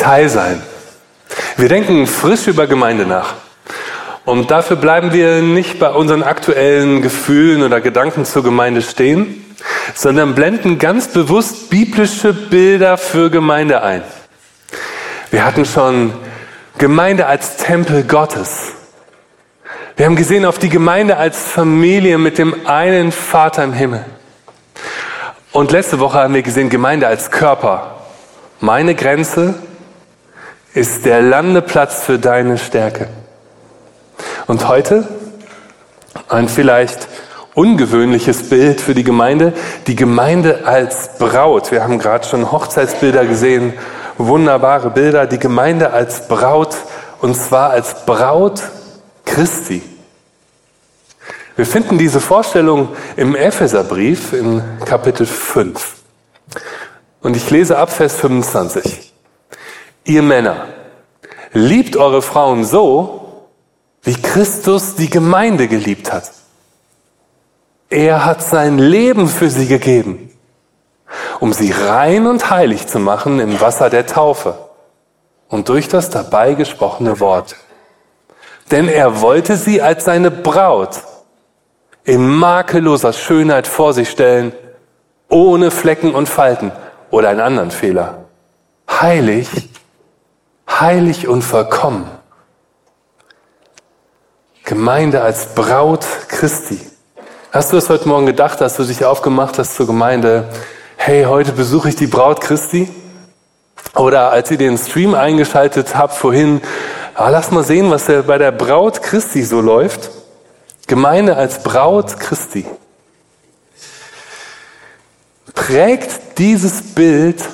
Teil sein. Wir denken frisch über Gemeinde nach. Und dafür bleiben wir nicht bei unseren aktuellen Gefühlen oder Gedanken zur Gemeinde stehen, sondern blenden ganz bewusst biblische Bilder für Gemeinde ein. Wir hatten schon Gemeinde als Tempel Gottes. Wir haben gesehen auf die Gemeinde als Familie mit dem einen Vater im Himmel. Und letzte Woche haben wir gesehen Gemeinde als Körper. Meine Grenze ist der Landeplatz für deine Stärke. Und heute ein vielleicht ungewöhnliches Bild für die Gemeinde, die Gemeinde als Braut. Wir haben gerade schon Hochzeitsbilder gesehen, wunderbare Bilder, die Gemeinde als Braut und zwar als Braut Christi. Wir finden diese Vorstellung im Epheserbrief in Kapitel 5. Und ich lese ab Vers 25. Ihr Männer, liebt eure Frauen so, wie Christus die Gemeinde geliebt hat. Er hat sein Leben für sie gegeben, um sie rein und heilig zu machen im Wasser der Taufe und durch das dabei gesprochene Wort. Denn er wollte sie als seine Braut in makelloser Schönheit vor sich stellen, ohne Flecken und Falten oder einen anderen Fehler. Heilig, heilig und vollkommen. Gemeinde als Braut Christi. Hast du es heute Morgen gedacht, dass du dich aufgemacht hast zur Gemeinde? Hey, heute besuche ich die Braut Christi? Oder als ihr den Stream eingeschaltet habt vorhin, ah, lass mal sehen, was bei der Braut Christi so läuft. Gemeinde als Braut Christi. Prägt dieses Bild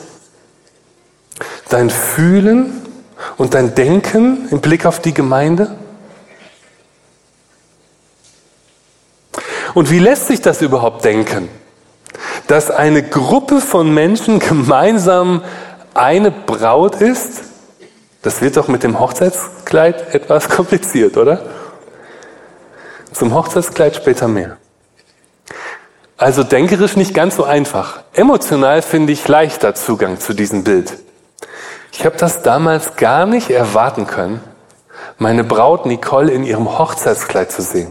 dein Fühlen und dein Denken im Blick auf die Gemeinde? Und wie lässt sich das überhaupt denken? Dass eine Gruppe von Menschen gemeinsam eine Braut ist? Das wird doch mit dem Hochzeitskleid etwas kompliziert, oder? Zum Hochzeitskleid später mehr. Also denkerisch nicht ganz so einfach. Emotional finde ich leichter Zugang zu diesem Bild. Ich habe das damals gar nicht erwarten können, meine Braut Nicole in ihrem Hochzeitskleid zu sehen.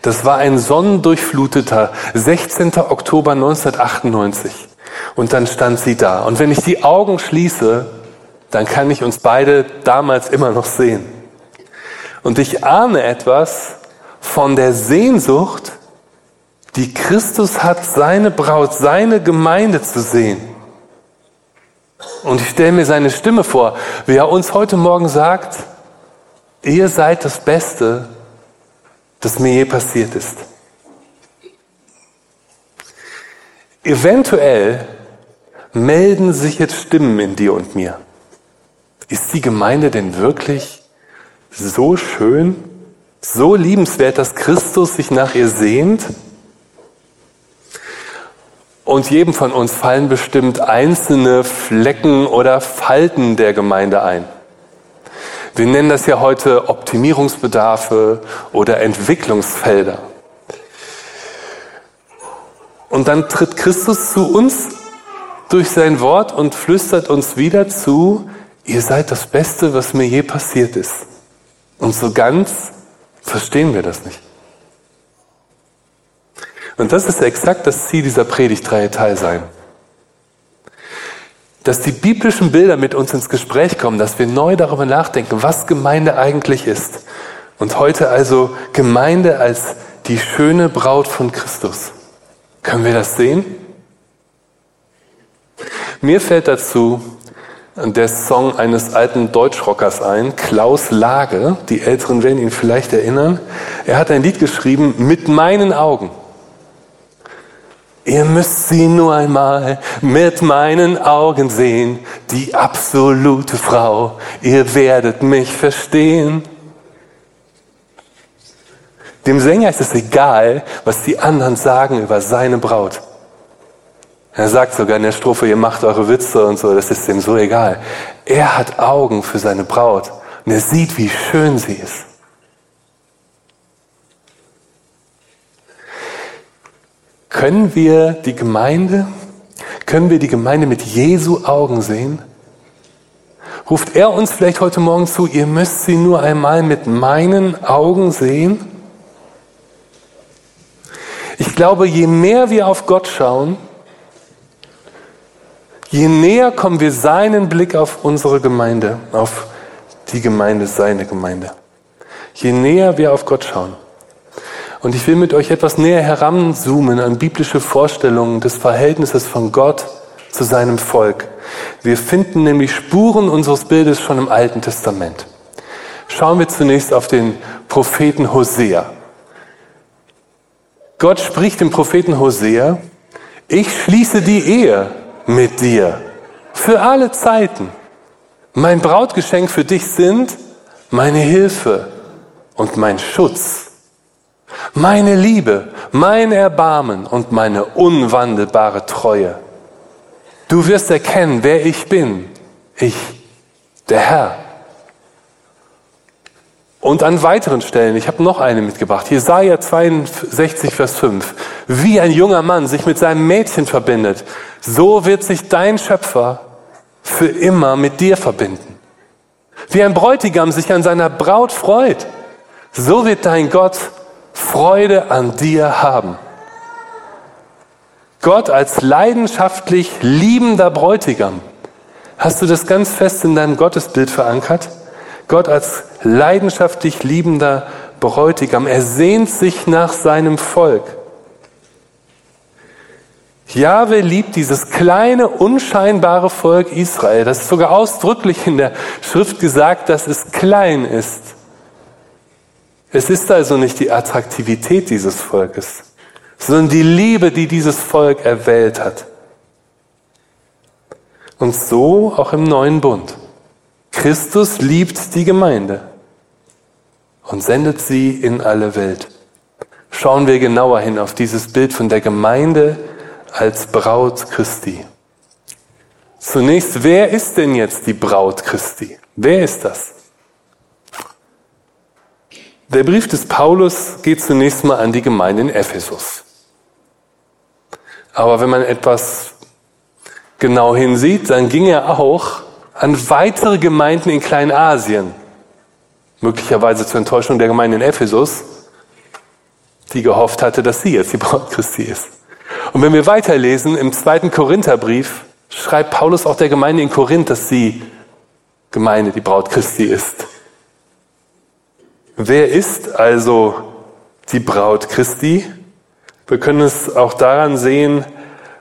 Das war ein sonnendurchfluteter 16. Oktober 1998. Und dann stand sie da. Und wenn ich die Augen schließe, dann kann ich uns beide damals immer noch sehen. Und ich ahne etwas von der Sehnsucht, die Christus hat, seine Braut, seine Gemeinde zu sehen. Und ich stelle mir seine Stimme vor, wie er uns heute Morgen sagt, ihr seid das Beste, das mir je passiert ist. Eventuell melden sich jetzt Stimmen in dir und mir. Ist die Gemeinde denn wirklich so schön, so liebenswert, dass Christus sich nach ihr sehnt? Und jedem von uns fallen bestimmt einzelne Flecken oder Falten der Gemeinde ein. Wir nennen das ja heute Optimierungsbedarfe oder Entwicklungsfelder. Und dann tritt Christus zu uns durch sein Wort und flüstert uns wieder zu, ihr seid das Beste, was mir je passiert ist. Und so ganz verstehen wir das nicht. Und das ist exakt das Ziel dieser Predigtreihe Teil sein. Dass die biblischen Bilder mit uns ins Gespräch kommen, dass wir neu darüber nachdenken, was Gemeinde eigentlich ist. Und heute also Gemeinde als die schöne Braut von Christus. Können wir das sehen? Mir fällt dazu der Song eines alten Deutschrockers ein, Klaus Lage. Die Älteren werden ihn vielleicht erinnern. Er hat ein Lied geschrieben, mit meinen Augen. Ihr müsst sie nur einmal mit meinen Augen sehen, die absolute Frau. Ihr werdet mich verstehen. Dem Sänger ist es egal, was die anderen sagen über seine Braut. Er sagt sogar in der Strophe, ihr macht eure Witze und so, das ist ihm so egal. Er hat Augen für seine Braut und er sieht, wie schön sie ist. Können wir die Gemeinde, können wir die Gemeinde mit Jesu Augen sehen? Ruft er uns vielleicht heute Morgen zu, ihr müsst sie nur einmal mit meinen Augen sehen? Ich glaube, je mehr wir auf Gott schauen, je näher kommen wir seinen Blick auf unsere Gemeinde, auf die Gemeinde, seine Gemeinde. Je näher wir auf Gott schauen. Und ich will mit euch etwas näher heranzoomen an biblische Vorstellungen des Verhältnisses von Gott zu seinem Volk. Wir finden nämlich Spuren unseres Bildes schon im Alten Testament. Schauen wir zunächst auf den Propheten Hosea. Gott spricht dem Propheten Hosea, ich schließe die Ehe mit dir für alle Zeiten. Mein Brautgeschenk für dich sind meine Hilfe und mein Schutz meine Liebe, mein Erbarmen und meine unwandelbare Treue. Du wirst erkennen, wer ich bin. Ich, der Herr. Und an weiteren Stellen, ich habe noch eine mitgebracht, Jesaja 62, Vers 5. Wie ein junger Mann sich mit seinem Mädchen verbindet, so wird sich dein Schöpfer für immer mit dir verbinden. Wie ein Bräutigam sich an seiner Braut freut, so wird dein Gott Freude an dir haben. Gott als leidenschaftlich liebender Bräutigam. Hast du das ganz fest in deinem Gottesbild verankert? Gott als leidenschaftlich liebender Bräutigam. Er sehnt sich nach seinem Volk. Jahwe liebt dieses kleine, unscheinbare Volk Israel. Das ist sogar ausdrücklich in der Schrift gesagt, dass es klein ist. Es ist also nicht die Attraktivität dieses Volkes, sondern die Liebe, die dieses Volk erwählt hat. Und so auch im neuen Bund. Christus liebt die Gemeinde und sendet sie in alle Welt. Schauen wir genauer hin auf dieses Bild von der Gemeinde als Braut Christi. Zunächst, wer ist denn jetzt die Braut Christi? Wer ist das? Der Brief des Paulus geht zunächst mal an die Gemeinde in Ephesus. Aber wenn man etwas genau hinsieht, dann ging er auch an weitere Gemeinden in Kleinasien. Möglicherweise zur Enttäuschung der Gemeinde in Ephesus, die gehofft hatte, dass sie jetzt die Braut Christi ist. Und wenn wir weiterlesen, im zweiten Korintherbrief schreibt Paulus auch der Gemeinde in Korinth, dass sie Gemeinde die Braut Christi ist. Wer ist also die Braut Christi? Wir können es auch daran sehen,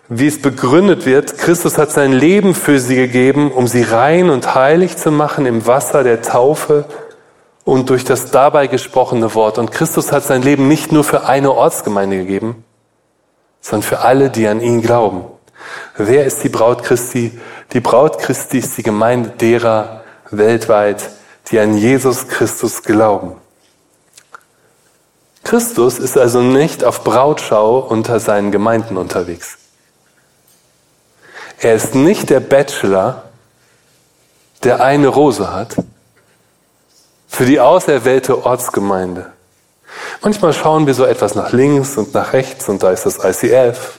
wie es begründet wird. Christus hat sein Leben für sie gegeben, um sie rein und heilig zu machen im Wasser der Taufe und durch das dabei gesprochene Wort. Und Christus hat sein Leben nicht nur für eine Ortsgemeinde gegeben, sondern für alle, die an ihn glauben. Wer ist die Braut Christi? Die Braut Christi ist die Gemeinde derer weltweit, die an Jesus Christus glauben. Christus ist also nicht auf Brautschau unter seinen Gemeinden unterwegs. Er ist nicht der Bachelor, der eine Rose hat, für die auserwählte Ortsgemeinde. Manchmal schauen wir so etwas nach links und nach rechts und da ist das ICF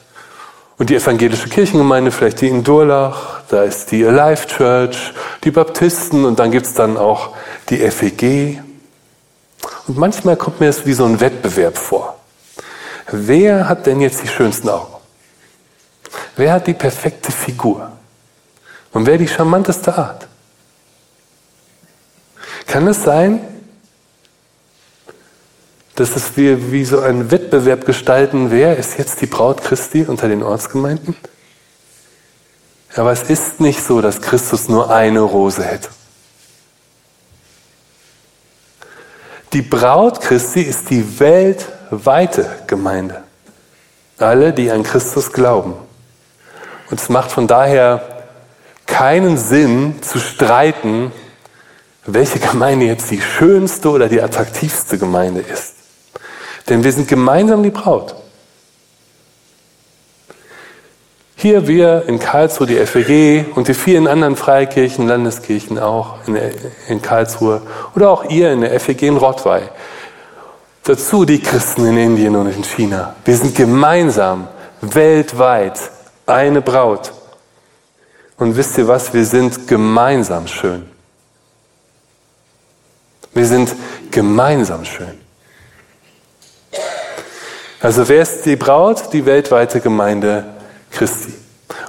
und die evangelische Kirchengemeinde, vielleicht die in Durlach, da ist die Alive Church, die Baptisten und dann gibt's dann auch die FEG. Und manchmal kommt mir es wie so ein Wettbewerb vor. Wer hat denn jetzt die schönsten Augen? Wer hat die perfekte Figur? Und wer die charmanteste Art? Kann es sein, dass es wir wie so einen Wettbewerb gestalten, wer ist jetzt die Braut Christi unter den Ortsgemeinden? Aber es ist nicht so, dass Christus nur eine Rose hätte. Die Braut Christi ist die weltweite Gemeinde. Alle, die an Christus glauben. Und es macht von daher keinen Sinn zu streiten, welche Gemeinde jetzt die schönste oder die attraktivste Gemeinde ist. Denn wir sind gemeinsam die Braut. Hier wir in Karlsruhe, die FEG und die vielen anderen Freikirchen, Landeskirchen auch in, in Karlsruhe oder auch ihr in der FEG in Rottweil. Dazu die Christen in Indien und in China. Wir sind gemeinsam, weltweit, eine Braut. Und wisst ihr was? Wir sind gemeinsam schön. Wir sind gemeinsam schön. Also wer ist die Braut? Die weltweite Gemeinde Christi.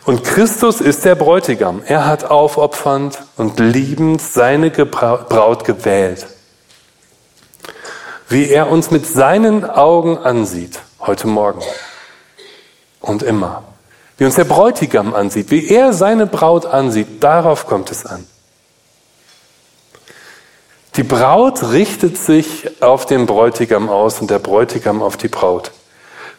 Und Christus ist der Bräutigam. Er hat aufopfernd und liebend seine Braut gewählt. Wie er uns mit seinen Augen ansieht, heute Morgen und immer. Wie uns der Bräutigam ansieht, wie er seine Braut ansieht, darauf kommt es an. Die Braut richtet sich auf den Bräutigam aus und der Bräutigam auf die Braut.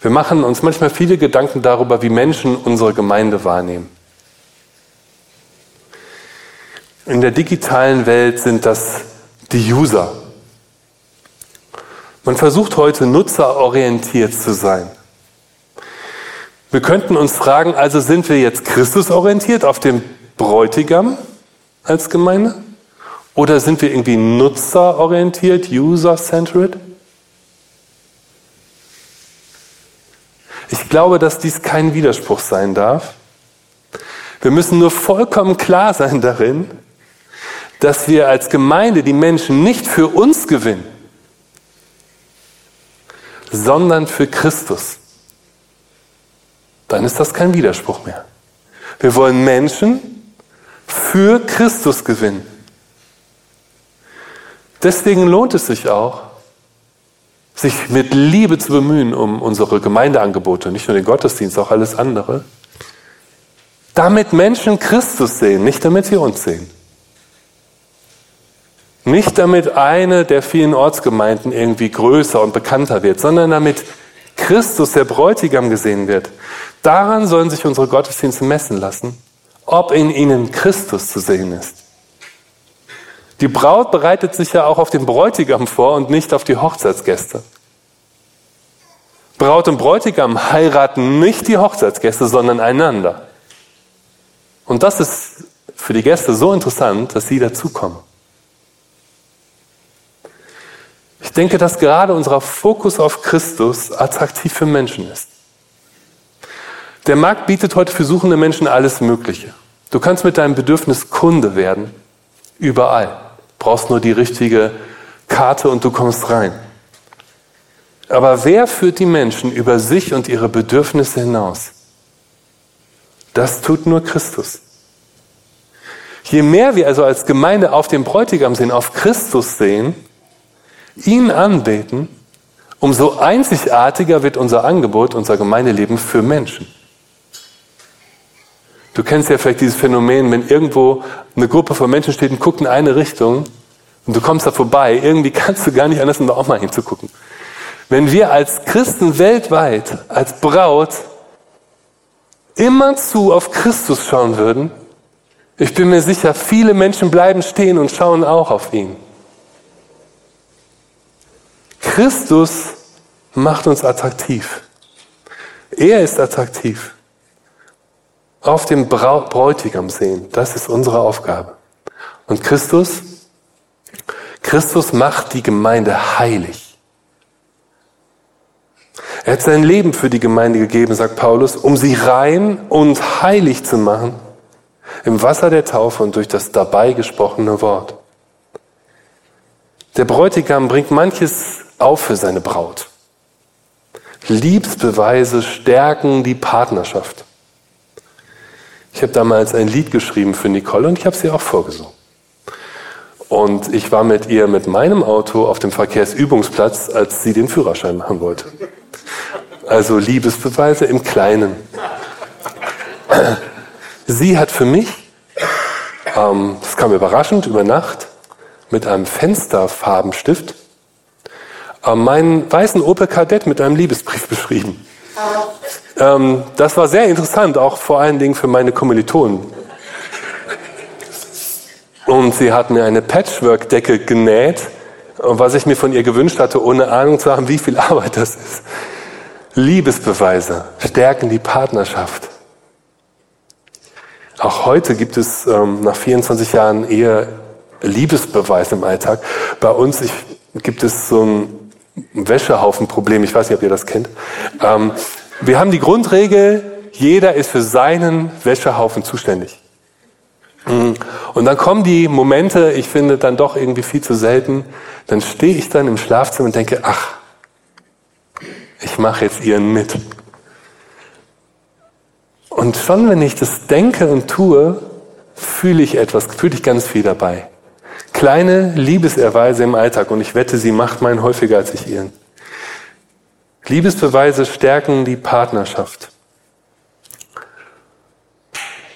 Wir machen uns manchmal viele Gedanken darüber, wie Menschen unsere Gemeinde wahrnehmen. In der digitalen Welt sind das die User. Man versucht heute nutzerorientiert zu sein. Wir könnten uns fragen, also sind wir jetzt Christusorientiert auf dem Bräutigam als Gemeinde? Oder sind wir irgendwie nutzerorientiert, user-centered? Ich glaube, dass dies kein Widerspruch sein darf. Wir müssen nur vollkommen klar sein darin, dass wir als Gemeinde die Menschen nicht für uns gewinnen, sondern für Christus. Dann ist das kein Widerspruch mehr. Wir wollen Menschen für Christus gewinnen. Deswegen lohnt es sich auch, sich mit Liebe zu bemühen um unsere Gemeindeangebote, nicht nur den Gottesdienst, auch alles andere, damit Menschen Christus sehen, nicht damit sie uns sehen. Nicht damit eine der vielen Ortsgemeinden irgendwie größer und bekannter wird, sondern damit Christus, der Bräutigam, gesehen wird. Daran sollen sich unsere Gottesdienste messen lassen, ob in ihnen Christus zu sehen ist. Die Braut bereitet sich ja auch auf den Bräutigam vor und nicht auf die Hochzeitsgäste. Braut und Bräutigam heiraten nicht die Hochzeitsgäste, sondern einander. Und das ist für die Gäste so interessant, dass sie dazukommen. Ich denke, dass gerade unser Fokus auf Christus attraktiv für Menschen ist. Der Markt bietet heute für suchende Menschen alles Mögliche. Du kannst mit deinem Bedürfnis Kunde werden, überall brauchst nur die richtige Karte und du kommst rein. Aber wer führt die Menschen über sich und ihre Bedürfnisse hinaus? Das tut nur Christus. Je mehr wir also als Gemeinde auf den Bräutigam sehen, auf Christus sehen, ihn anbeten, umso einzigartiger wird unser Angebot, unser Gemeindeleben für Menschen. Du kennst ja vielleicht dieses Phänomen, wenn irgendwo eine Gruppe von Menschen steht und guckt in eine Richtung und du kommst da vorbei, irgendwie kannst du gar nicht anders, um da auch mal hinzugucken. Wenn wir als Christen weltweit, als Braut, immerzu auf Christus schauen würden, ich bin mir sicher, viele Menschen bleiben stehen und schauen auch auf ihn. Christus macht uns attraktiv. Er ist attraktiv auf dem Bräutigam sehen. Das ist unsere Aufgabe. Und Christus, Christus macht die Gemeinde heilig. Er hat sein Leben für die Gemeinde gegeben, sagt Paulus, um sie rein und heilig zu machen im Wasser der Taufe und durch das dabei gesprochene Wort. Der Bräutigam bringt manches auf für seine Braut. Liebsbeweise stärken die Partnerschaft. Ich habe damals ein Lied geschrieben für Nicole und ich habe sie auch vorgesungen. Und ich war mit ihr mit meinem Auto auf dem Verkehrsübungsplatz, als sie den Führerschein machen wollte. Also Liebesbeweise im Kleinen. Sie hat für mich, ähm, das kam überraschend über Nacht, mit einem Fensterfarbenstift äh, meinen weißen Opel Kadett mit einem Liebesbrief beschrieben. Ähm, das war sehr interessant, auch vor allen Dingen für meine Kommilitonen. Und sie hat mir eine Patchwork-Decke genäht, was ich mir von ihr gewünscht hatte, ohne Ahnung zu haben, wie viel Arbeit das ist. Liebesbeweise stärken die Partnerschaft. Auch heute gibt es ähm, nach 24 Jahren eher Liebesbeweis im Alltag. Bei uns ich, gibt es so ein Wäschehaufenproblem. Ich weiß nicht, ob ihr das kennt. Ähm, wir haben die Grundregel, jeder ist für seinen Wäschehaufen zuständig. Und dann kommen die Momente, ich finde dann doch irgendwie viel zu selten, dann stehe ich dann im Schlafzimmer und denke, ach, ich mache jetzt ihren mit. Und schon wenn ich das denke und tue, fühle ich etwas, fühle ich ganz viel dabei. Kleine Liebeserweise im Alltag und ich wette, sie macht meinen häufiger als ich ihren. Liebesbeweise stärken die Partnerschaft.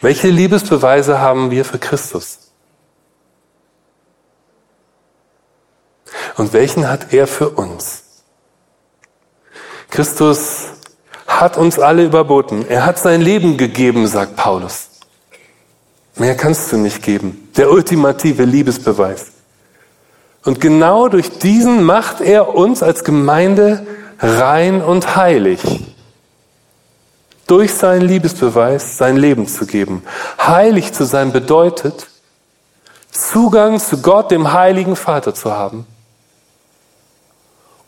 Welche Liebesbeweise haben wir für Christus? Und welchen hat er für uns? Christus hat uns alle überboten. Er hat sein Leben gegeben, sagt Paulus. Mehr kannst du nicht geben. Der ultimative Liebesbeweis. Und genau durch diesen macht er uns als Gemeinde rein und heilig. Durch seinen Liebesbeweis sein Leben zu geben. Heilig zu sein bedeutet, Zugang zu Gott, dem heiligen Vater zu haben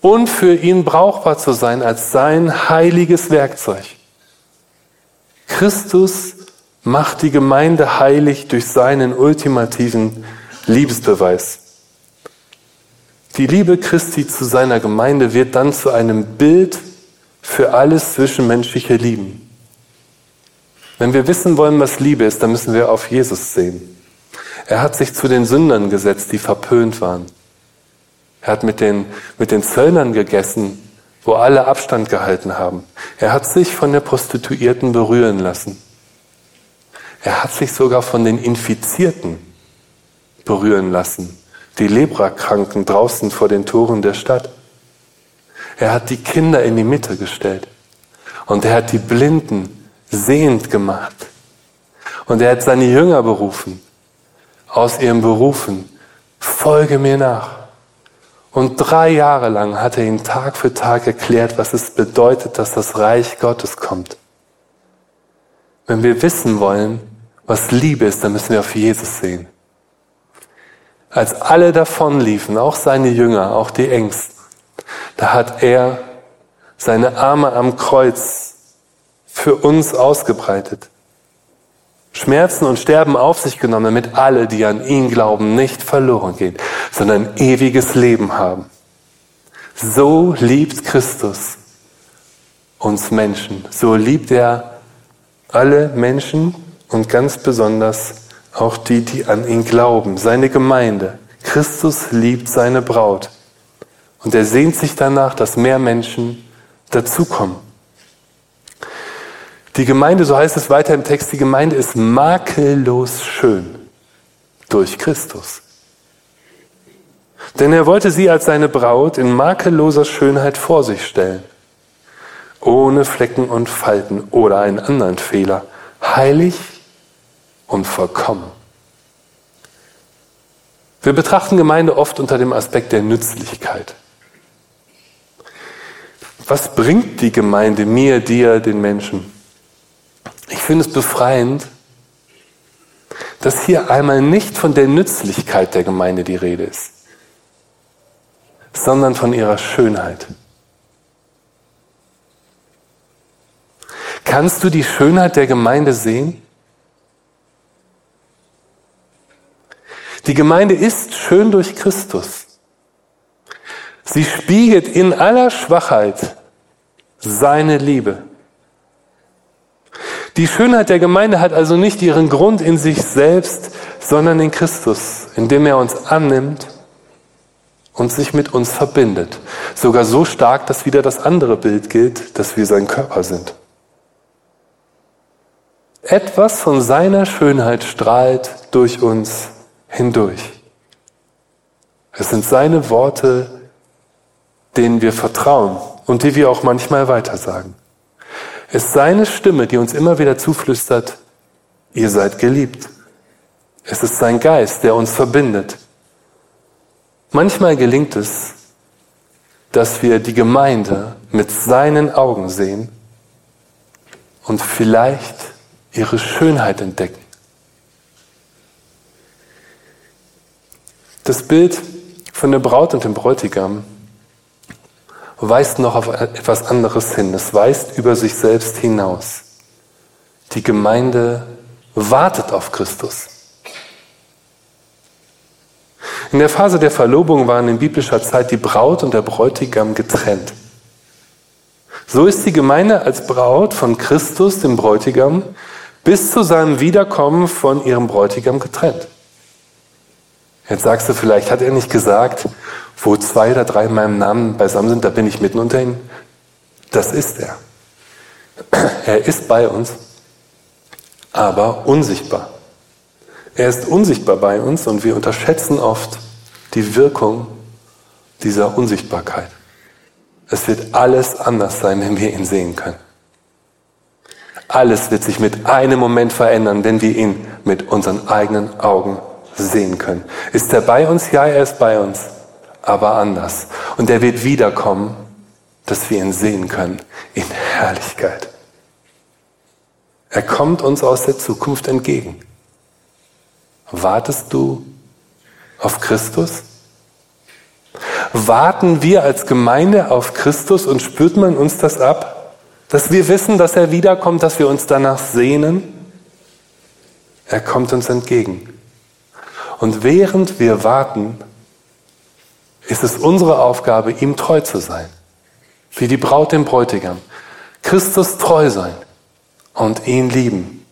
und für ihn brauchbar zu sein als sein heiliges Werkzeug. Christus macht die Gemeinde heilig durch seinen ultimativen Liebesbeweis. Die Liebe Christi zu seiner Gemeinde wird dann zu einem Bild für alles zwischenmenschliche Lieben. Wenn wir wissen wollen, was Liebe ist, dann müssen wir auf Jesus sehen. Er hat sich zu den Sündern gesetzt, die verpönt waren. Er hat mit den, mit den Zöllnern gegessen, wo alle Abstand gehalten haben. Er hat sich von der Prostituierten berühren lassen. Er hat sich sogar von den Infizierten berühren lassen, die Leprakranken draußen vor den Toren der Stadt. Er hat die Kinder in die Mitte gestellt und er hat die Blinden sehend gemacht. Und er hat seine Jünger berufen, aus ihrem Berufen, folge mir nach. Und drei Jahre lang hat er ihnen Tag für Tag erklärt, was es bedeutet, dass das Reich Gottes kommt. Wenn wir wissen wollen, was Liebe ist, dann müssen wir auf Jesus sehen. Als alle davonliefen, auch seine Jünger, auch die Ängsten, da hat er seine Arme am Kreuz für uns ausgebreitet. Schmerzen und Sterben auf sich genommen, damit alle, die an ihn glauben, nicht verloren gehen, sondern ewiges Leben haben. So liebt Christus uns Menschen. So liebt er alle Menschen und ganz besonders auch die, die an ihn glauben, seine Gemeinde. Christus liebt seine Braut. Und er sehnt sich danach, dass mehr Menschen dazukommen. Die Gemeinde, so heißt es weiter im Text, die Gemeinde ist makellos schön durch Christus. Denn er wollte sie als seine Braut in makelloser Schönheit vor sich stellen, ohne Flecken und Falten oder einen anderen Fehler, heilig und vollkommen. Wir betrachten Gemeinde oft unter dem Aspekt der Nützlichkeit. Was bringt die Gemeinde mir, dir, den Menschen? Ich finde es befreiend, dass hier einmal nicht von der Nützlichkeit der Gemeinde die Rede ist, sondern von ihrer Schönheit. Kannst du die Schönheit der Gemeinde sehen? Die Gemeinde ist schön durch Christus. Sie spiegelt in aller Schwachheit seine Liebe. Die Schönheit der Gemeinde hat also nicht ihren Grund in sich selbst, sondern in Christus, indem er uns annimmt und sich mit uns verbindet. Sogar so stark, dass wieder das andere Bild gilt, dass wir sein Körper sind. Etwas von seiner Schönheit strahlt durch uns hindurch. Es sind seine Worte, denen wir vertrauen und die wir auch manchmal weitersagen. Es ist seine Stimme, die uns immer wieder zuflüstert, ihr seid geliebt. Es ist sein Geist, der uns verbindet. Manchmal gelingt es, dass wir die Gemeinde mit seinen Augen sehen und vielleicht ihre Schönheit entdecken. Das Bild von der Braut und dem Bräutigam weist noch auf etwas anderes hin. Es weist über sich selbst hinaus. Die Gemeinde wartet auf Christus. In der Phase der Verlobung waren in biblischer Zeit die Braut und der Bräutigam getrennt. So ist die Gemeinde als Braut von Christus, dem Bräutigam, bis zu seinem Wiederkommen von ihrem Bräutigam getrennt. Jetzt sagst du vielleicht, hat er nicht gesagt, wo zwei oder drei in meinem Namen beisammen sind, da bin ich mitten unter ihnen? Das ist er. Er ist bei uns, aber unsichtbar. Er ist unsichtbar bei uns und wir unterschätzen oft die Wirkung dieser Unsichtbarkeit. Es wird alles anders sein, wenn wir ihn sehen können. Alles wird sich mit einem Moment verändern, wenn wir ihn mit unseren eigenen Augen sehen können. Ist er bei uns? Ja, er ist bei uns, aber anders. Und er wird wiederkommen, dass wir ihn sehen können in Herrlichkeit. Er kommt uns aus der Zukunft entgegen. Wartest du auf Christus? Warten wir als Gemeinde auf Christus und spürt man uns das ab? Dass wir wissen, dass er wiederkommt, dass wir uns danach sehnen? Er kommt uns entgegen. Und während wir warten, ist es unsere Aufgabe, ihm treu zu sein. Wie die Braut dem Bräutigam. Christus treu sein und ihn lieben.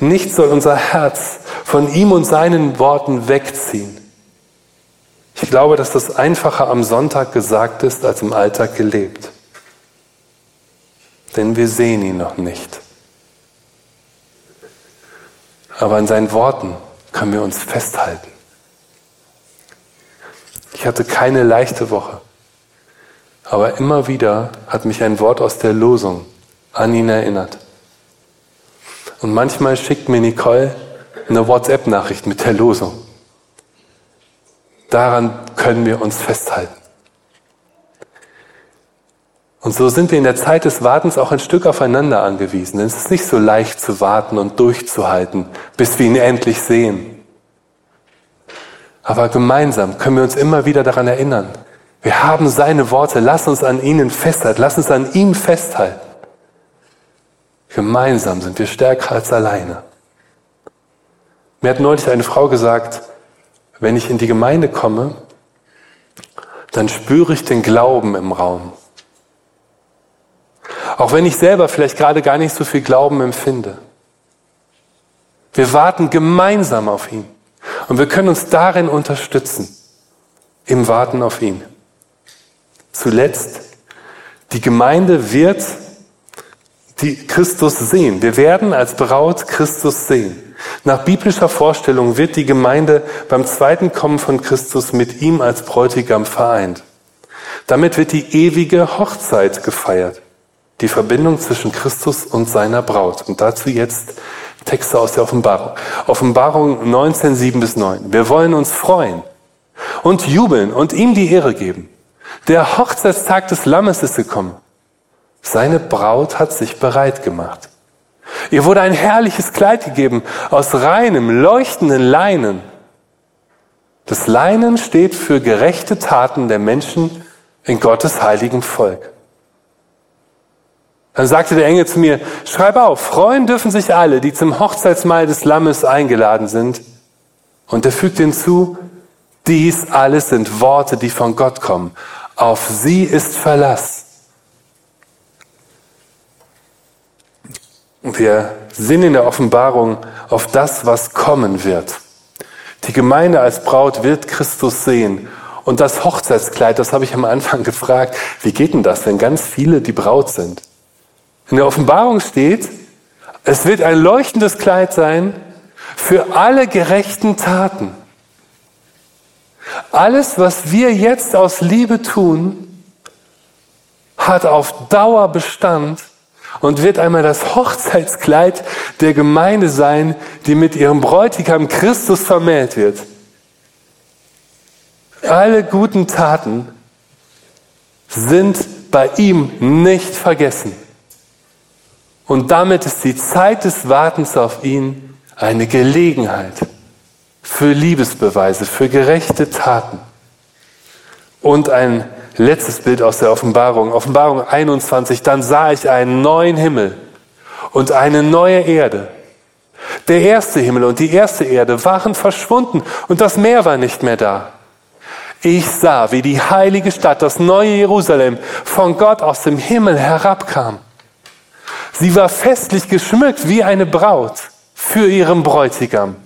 Nichts soll unser Herz von ihm und seinen Worten wegziehen. Ich glaube, dass das einfacher am Sonntag gesagt ist als im Alltag gelebt. Denn wir sehen ihn noch nicht. Aber an seinen Worten können wir uns festhalten. Ich hatte keine leichte Woche, aber immer wieder hat mich ein Wort aus der Losung an ihn erinnert. Und manchmal schickt mir Nicole eine WhatsApp-Nachricht mit der Losung. Daran können wir uns festhalten. Und so sind wir in der Zeit des Wartens auch ein Stück aufeinander angewiesen. Denn es ist nicht so leicht zu warten und durchzuhalten, bis wir ihn endlich sehen. Aber gemeinsam können wir uns immer wieder daran erinnern. Wir haben seine Worte. Lass uns an ihnen festhalten. Lass uns an ihm festhalten. Gemeinsam sind wir stärker als alleine. Mir hat neulich eine Frau gesagt, wenn ich in die Gemeinde komme, dann spüre ich den Glauben im Raum. Auch wenn ich selber vielleicht gerade gar nicht so viel Glauben empfinde. Wir warten gemeinsam auf ihn. Und wir können uns darin unterstützen, im Warten auf ihn. Zuletzt, die Gemeinde wird die Christus sehen. Wir werden als Braut Christus sehen. Nach biblischer Vorstellung wird die Gemeinde beim zweiten Kommen von Christus mit ihm als Bräutigam vereint. Damit wird die ewige Hochzeit gefeiert. Die Verbindung zwischen Christus und seiner Braut. Und dazu jetzt Texte aus der Offenbarung. Offenbarung 19, 7 bis 9. Wir wollen uns freuen und jubeln und ihm die Ehre geben. Der Hochzeitstag des Lammes ist gekommen. Seine Braut hat sich bereit gemacht. Ihr wurde ein herrliches Kleid gegeben aus reinem, leuchtenden Leinen. Das Leinen steht für gerechte Taten der Menschen in Gottes heiligem Volk. Dann sagte der Engel zu mir, schreib auf, freuen dürfen sich alle, die zum Hochzeitsmahl des Lammes eingeladen sind. Und er fügt hinzu, dies alles sind Worte, die von Gott kommen. Auf sie ist Verlass. Wir sind in der Offenbarung auf das, was kommen wird. Die Gemeinde als Braut wird Christus sehen. Und das Hochzeitskleid, das habe ich am Anfang gefragt, wie geht denn das, wenn ganz viele die Braut sind? In der Offenbarung steht, es wird ein leuchtendes Kleid sein für alle gerechten Taten. Alles, was wir jetzt aus Liebe tun, hat auf Dauer Bestand und wird einmal das Hochzeitskleid der Gemeinde sein, die mit ihrem Bräutigam Christus vermählt wird. Alle guten Taten sind bei ihm nicht vergessen. Und damit ist die Zeit des Wartens auf ihn eine Gelegenheit für Liebesbeweise, für gerechte Taten. Und ein letztes Bild aus der Offenbarung, Offenbarung 21, dann sah ich einen neuen Himmel und eine neue Erde. Der erste Himmel und die erste Erde waren verschwunden und das Meer war nicht mehr da. Ich sah, wie die heilige Stadt, das neue Jerusalem, von Gott aus dem Himmel herabkam. Sie war festlich geschmückt wie eine Braut für ihren Bräutigam.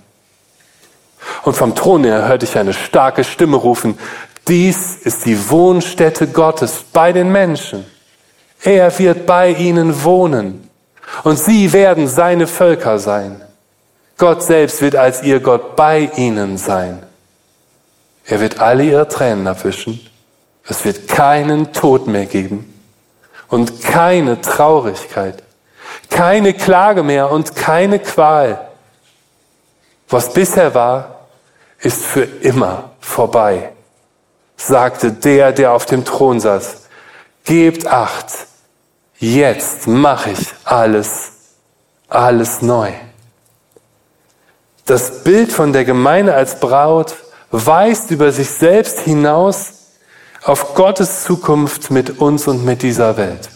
Und vom Thron her hörte ich eine starke Stimme rufen, dies ist die Wohnstätte Gottes bei den Menschen. Er wird bei ihnen wohnen und sie werden seine Völker sein. Gott selbst wird als ihr Gott bei ihnen sein. Er wird alle ihre Tränen abwischen. Es wird keinen Tod mehr geben und keine Traurigkeit, keine Klage mehr und keine Qual. Was bisher war, ist für immer vorbei, sagte der, der auf dem Thron saß. Gebt acht, jetzt mache ich alles, alles neu. Das Bild von der Gemeinde als Braut weist über sich selbst hinaus auf Gottes Zukunft mit uns und mit dieser Welt.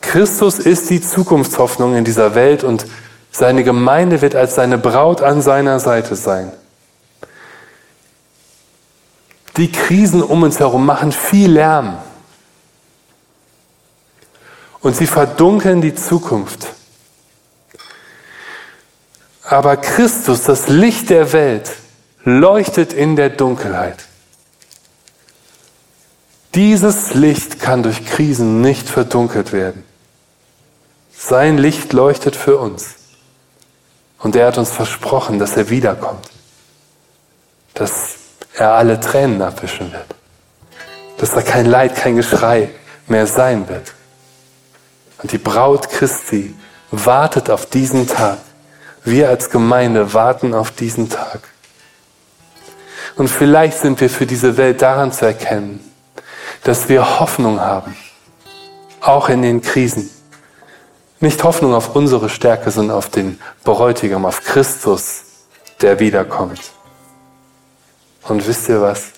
Christus ist die Zukunftshoffnung in dieser Welt und seine Gemeinde wird als seine Braut an seiner Seite sein. Die Krisen um uns herum machen viel Lärm und sie verdunkeln die Zukunft. Aber Christus, das Licht der Welt, leuchtet in der Dunkelheit. Dieses Licht kann durch Krisen nicht verdunkelt werden. Sein Licht leuchtet für uns. Und er hat uns versprochen, dass er wiederkommt. Dass er alle Tränen abwischen wird. Dass da kein Leid, kein Geschrei mehr sein wird. Und die Braut Christi wartet auf diesen Tag. Wir als Gemeinde warten auf diesen Tag. Und vielleicht sind wir für diese Welt daran zu erkennen, dass wir Hoffnung haben, auch in den Krisen. Nicht Hoffnung auf unsere Stärke, sondern auf den Bräutigam, auf Christus, der wiederkommt. Und wisst ihr was?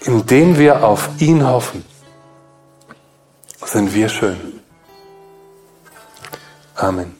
Indem wir auf ihn hoffen, sind wir schön. Amen.